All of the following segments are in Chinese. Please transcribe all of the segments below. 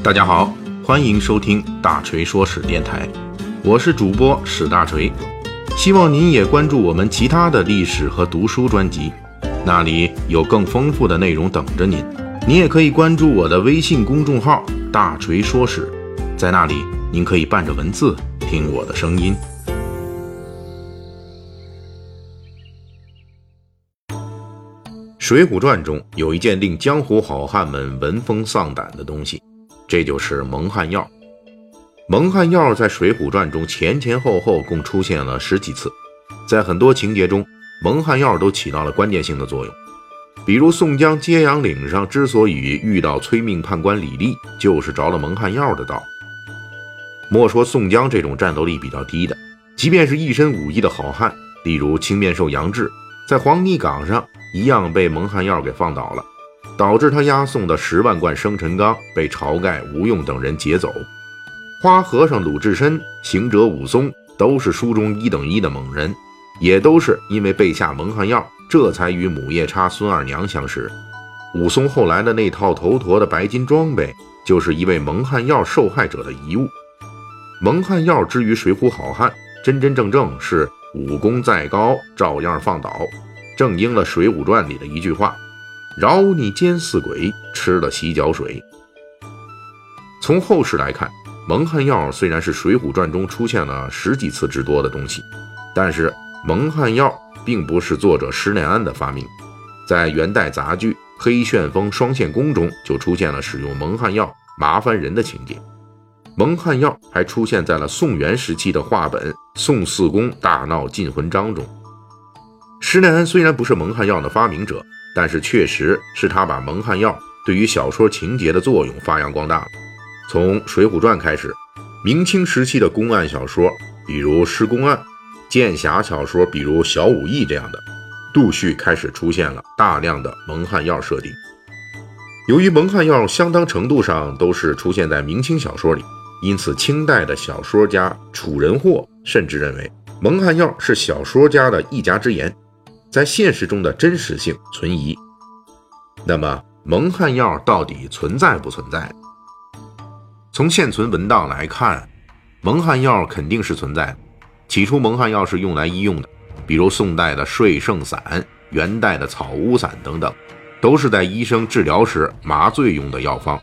大家好，欢迎收听大锤说史电台，我是主播史大锤，希望您也关注我们其他的历史和读书专辑，那里有更丰富的内容等着您。您也可以关注我的微信公众号“大锤说史”，在那里您可以伴着文字听我的声音。《水浒传》中有一件令江湖好汉们闻风丧胆的东西，这就是蒙汗药。蒙汗药在《水浒传》中前前后后共出现了十几次，在很多情节中，蒙汗药都起到了关键性的作用。比如宋江揭阳岭上之所以遇到催命判官李立，就是着了蒙汗药的道。莫说宋江这种战斗力比较低的，即便是一身武艺的好汉，例如青面兽杨志，在黄泥岗上。一样被蒙汗药给放倒了，导致他押送的十万贯生辰纲被晁盖、吴用等人劫走。花和尚鲁智深、行者武松都是书中一等一的猛人，也都是因为被下蒙汗药，这才与母夜叉孙二娘相识。武松后来的那套头陀的白金装备，就是一位蒙汗药受害者的遗物。蒙汗药之于水浒好汉，真真正正是武功再高，照样放倒。正应了《水浒传》里的一句话：“饶你奸似鬼，吃了洗脚水。”从后世来看，蒙汗药虽然是《水浒传》中出现了十几次之多的东西，但是蒙汗药并不是作者施耐庵的发明。在元代杂剧《黑旋风双线功》中就出现了使用蒙汗药麻烦人的情节。蒙汗药还出现在了宋元时期的话本《宋四公大闹禁魂章》中。施耐庵虽然不是蒙汗药的发明者，但是确实是他把蒙汗药对于小说情节的作用发扬光大了。从《水浒传》开始，明清时期的公案小说，比如《施公案》，剑侠小说，比如《小武义》这样的，陆续开始出现了大量的蒙汗药设定。由于蒙汗药相当程度上都是出现在明清小说里，因此清代的小说家楚人霍甚至认为蒙汗药是小说家的一家之言。在现实中的真实性存疑。那么，蒙汗药到底存在不存在？从现存文档来看，蒙汗药肯定是存在的。起初，蒙汗药是用来医用的，比如宋代的睡圣散、元代的草乌散等等，都是在医生治疗时麻醉用的药方。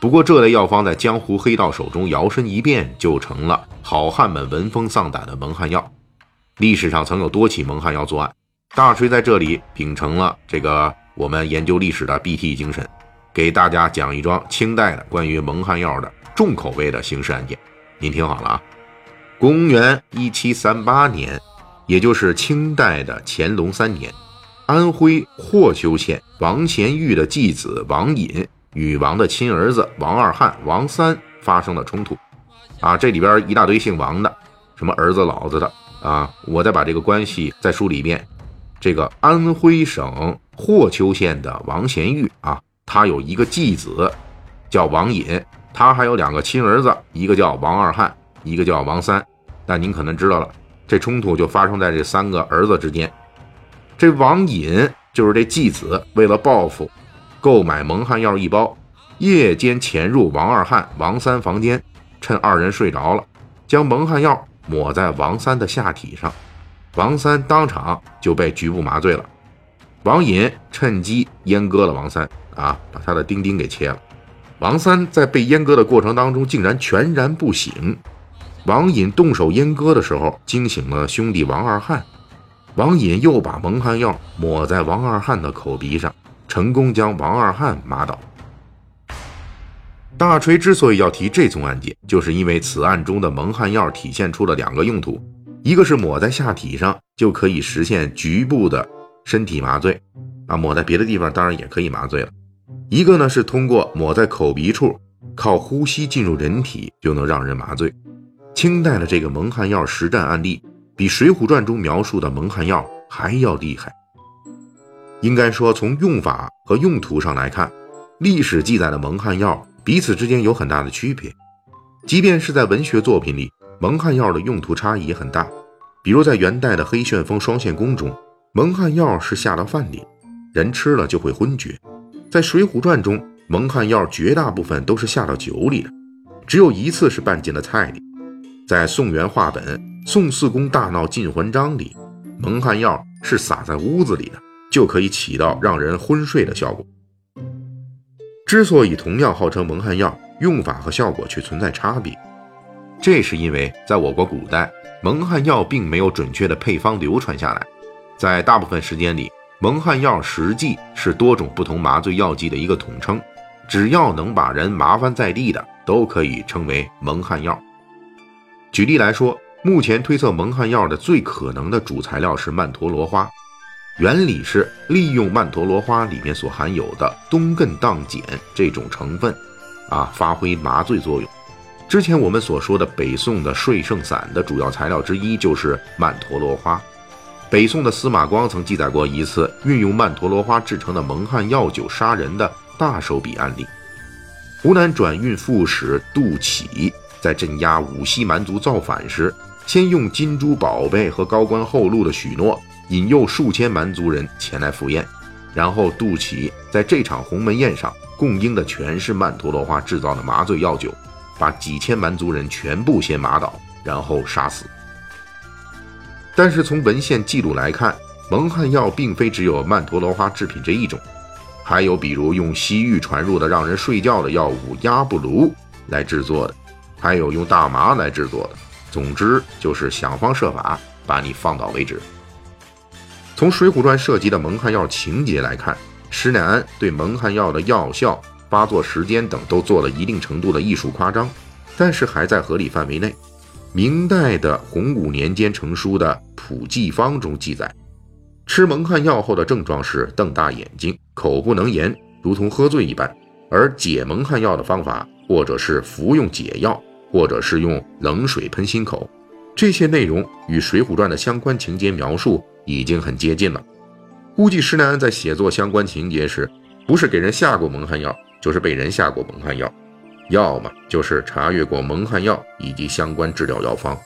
不过，这类药方在江湖黑道手中摇身一变，就成了好汉们闻风丧胆的蒙汗药。历史上曾有多起蒙汗药作案。大锤在这里秉承了这个我们研究历史的 BT 精神，给大家讲一桩清代的关于蒙汗药的重口味的刑事案件。您听好了啊，公元一七三八年，也就是清代的乾隆三年，安徽霍邱县王贤玉的继子王隐与王的亲儿子王二汉、王三发生了冲突。啊，这里边一大堆姓王的，什么儿子、老子的啊，我再把这个关系再梳理一遍。这个安徽省霍邱县的王贤玉啊，他有一个继子叫王隐，他还有两个亲儿子，一个叫王二汉，一个叫王三。那您可能知道了，这冲突就发生在这三个儿子之间。这王隐就是这继子，为了报复，购买蒙汗药一包，夜间潜入王二汉、王三房间，趁二人睡着了，将蒙汗药抹在王三的下体上。王三当场就被局部麻醉了，王隐趁机阉割了王三啊，把他的丁丁给切了。王三在被阉割的过程当中竟然全然不醒。王隐动手阉割的时候惊醒了兄弟王二汉，王隐又把蒙汗药抹在王二汉的口鼻上，成功将王二汉麻倒。大锤之所以要提这宗案件，就是因为此案中的蒙汗药体现出了两个用途。一个是抹在下体上就可以实现局部的身体麻醉，啊，抹在别的地方当然也可以麻醉了。一个呢是通过抹在口鼻处，靠呼吸进入人体就能让人麻醉。清代的这个蒙汗药实战案例，比《水浒传》中描述的蒙汗药还要厉害。应该说，从用法和用途上来看，历史记载的蒙汗药彼此之间有很大的区别，即便是在文学作品里。蒙汗药的用途差异也很大，比如在元代的《黑旋风双线功》中，蒙汗药是下到饭里，人吃了就会昏厥；在《水浒传》中，蒙汗药绝大部分都是下到酒里的，只有一次是拌进了菜里。在宋元话本《宋四公大闹禁魂章》里，蒙汗药是撒在屋子里的，就可以起到让人昏睡的效果。之所以同样号称蒙汗药，用法和效果却存在差别，这是因为在我国古代，蒙汗药并没有准确的配方流传下来，在大部分时间里，蒙汗药实际是多种不同麻醉药剂的一个统称，只要能把人麻翻在地的，都可以称为蒙汗药。举例来说，目前推测蒙汗药的最可能的主材料是曼陀罗花，原理是利用曼陀罗花里面所含有的东艮萪碱这种成分，啊，发挥麻醉作用。之前我们所说的北宋的睡圣散的主要材料之一就是曼陀罗花。北宋的司马光曾记载过一次运用曼陀罗花制成的蒙汗药酒杀人的大手笔案例。湖南转运副使杜启。在镇压五溪蛮族造反时，先用金珠宝贝和高官厚禄的许诺，引诱数千蛮族人前来赴宴，然后杜启在这场鸿门宴上供应的全是曼陀罗花制造的麻醉药酒，把几千蛮族人全部先麻倒，然后杀死。但是从文献记录来看，蒙汗药并非只有曼陀罗花制品这一种，还有比如用西域传入的让人睡觉的药物鸭不卢来制作的。还有用大麻来制作的，总之就是想方设法把你放倒为止。从《水浒传》涉及的蒙汗药情节来看，施耐庵对蒙汗药的药效、发作时间等都做了一定程度的艺术夸张，但是还在合理范围内。明代的洪武年间成书的《普济方》中记载，吃蒙汗药后的症状是瞪大眼睛、口不能言，如同喝醉一般。而解蒙汗药的方法，或者是服用解药。或者是用冷水喷心口，这些内容与《水浒传》的相关情节描述已经很接近了。估计施耐庵在写作相关情节时，不是给人下过蒙汗药，就是被人下过蒙汗药，要么就是查阅过蒙汗药以及相关治疗药方。